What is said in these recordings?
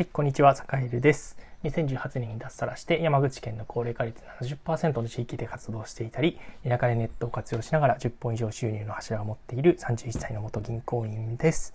はい、こんにちは、坂井です。2018年に脱サラして山口県の高齢化率70%の地域で活動していたり、田舎でネットを活用しながら10本以上収入の柱を持っている31歳の元銀行員です。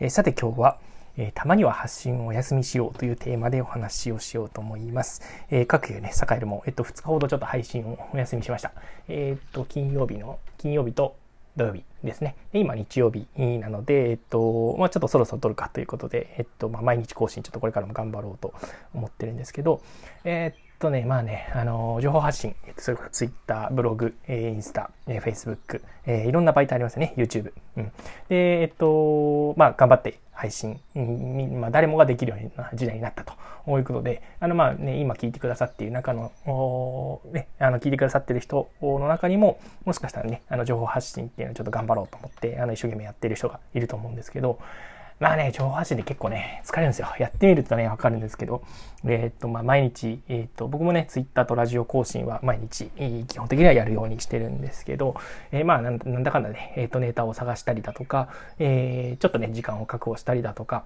えー、さて今日は、えー、たまには発信をお休みしようというテーマでお話をしようと思います。えー、各有ね、坂井も、えっと、2日ほどちょっと配信をお休みしました。えっと、金曜日の、金曜日と土曜日ですね。で今日曜日なので、えっと、まあ、ちょっとそろそろ撮るかということで、えっと、まあ、毎日更新ちょっとこれからも頑張ろうと思ってるんですけど、えっとね、まあね、あの、情報発信、それから Twitter、ブログ、えインスタ、え Facebook、えいろんな媒体ありますよね、YouTube。うん。で、えっと、まあ、頑張って配信、まあ、誰もができるような時代になったということで、あの、まあね、今聞いてくださっている中の、ね、あの、聞いてくださってる人の中にも、もしかしたらね、あの、情報発信っていうのをちょっと頑張ろうと思って、あの、一生懸命やってる人がいると思うんですけど、まあね、情報発信で結構ね、疲れるんですよ。やってみるとね、わかるんですけど、えっ、と、まあ、毎日、えっ、と、僕もね、ツイッターとラジオ更新は毎日、基本的にはやるようにしてるんですけど、えー、まあなん、なんだかんだね、えっ、と、ネタを探したりだとか、えちょっとね、時間を確保したりだとか、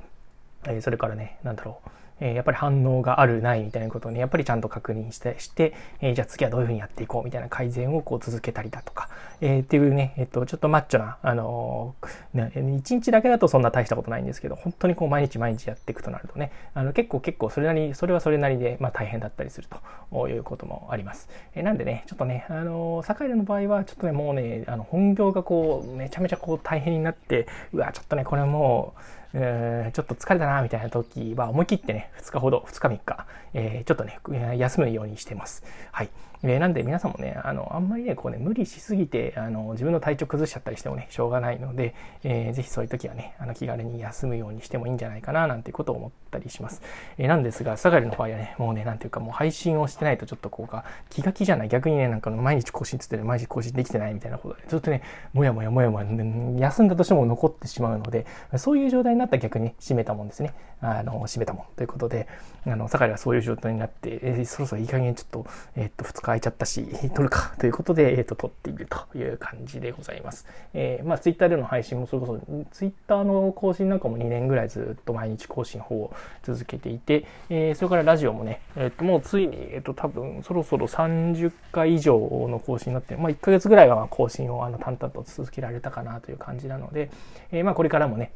えそれからね、なんだろう、えやっぱり反応があるないみたいなことをね、やっぱりちゃんと確認して、して、えじゃあ次はどういうふうにやっていこうみたいな改善をこう続けたりだとか、えー、っていうね、えっと、ちょっとマッチョな、あのー、ね、1日だけだとそんな大したことないんですけど、本当にこう毎日毎日やっていくとなるとね、あの結構結構それなり、それはそれなりで、まあ大変だったりするということもあります。えー、なんでね、ちょっとね、あのー、坂井の場合はちょっとね、もうね、あの本業がこう、めちゃめちゃこう大変になって、うわ、ちょっとね、これもう、えー、ちょっと疲れたなみたいな時は思い切ってね、2日ほど、2日3日、えー、ちょっとね、休むようにしてます。はい。えー、なんで皆さんもね、あの、あんまりね、こうね、無理しすぎて、あの、自分の体調崩しちゃったりしてもね、しょうがないので、えー、ぜひそういう時はね、あの、気軽に休むようにしてもいいんじゃないかな、なんていうことを思ったりします。えー、なんですが、サガリの場合はね、もうね、なんていうかもう配信をしてないとちょっとこうか、気が気じゃない、逆にね、なんか毎日更新つってね、毎日更新できてないみたいなことで、ずっとね、もやもやもやもや、休んだとしても残ってしまうので、そういう状態になったら逆に閉めたもんですね。あの、閉めたもんということで、あの、サガリはそういう状態になって、えー、そろそろいい加減ちょっと、えー、っと、2日空いちゃったし、撮るかということで、えっ、と、撮っているという感じでございます。えー、まあ、ツイッターでの配信もそれこそ、ツイッターの更新なんかも2年ぐらいずっと毎日更新法を続けていて、えー、それからラジオもね、えっ、ー、と、もうついに、えっ、と、多分、そろそろ30回以上の更新になって、まあ、1ヶ月ぐらいは更新をあの淡々と続けられたかなという感じなので、えまあ、これからもね、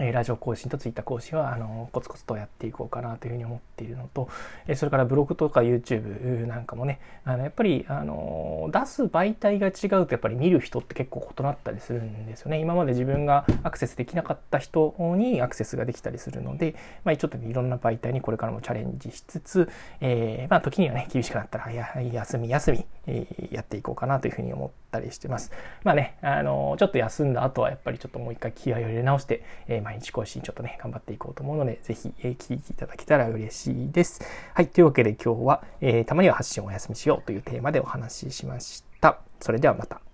えラジオ更新とツイッター更新はあのコツコツとやっていこうかなというふうに思っているのと、えそれからブログとか YouTube なんかもねあのやっぱりあの出す媒体が違うとやっぱり見る人って結構異なったりするんですよね。今まで自分がアクセスできなかった人にアクセスができたりするので、まあ、ちょっといろんな媒体にこれからもチャレンジしつつ、えー、まあ時にはね厳しくなったらや休み休み、やっていこうかなというふうに思ったりしてますまあねあのちょっと休んだ後はやっぱりちょっともう一回気合を入れ直して、えー毎日更新ちょっとね、頑張っていこうと思うので、ぜひ、えー、聞いていただけたら嬉しいです。はい。というわけで今日は、えー、たまには発信をお休みしようというテーマでお話ししました。それではまた。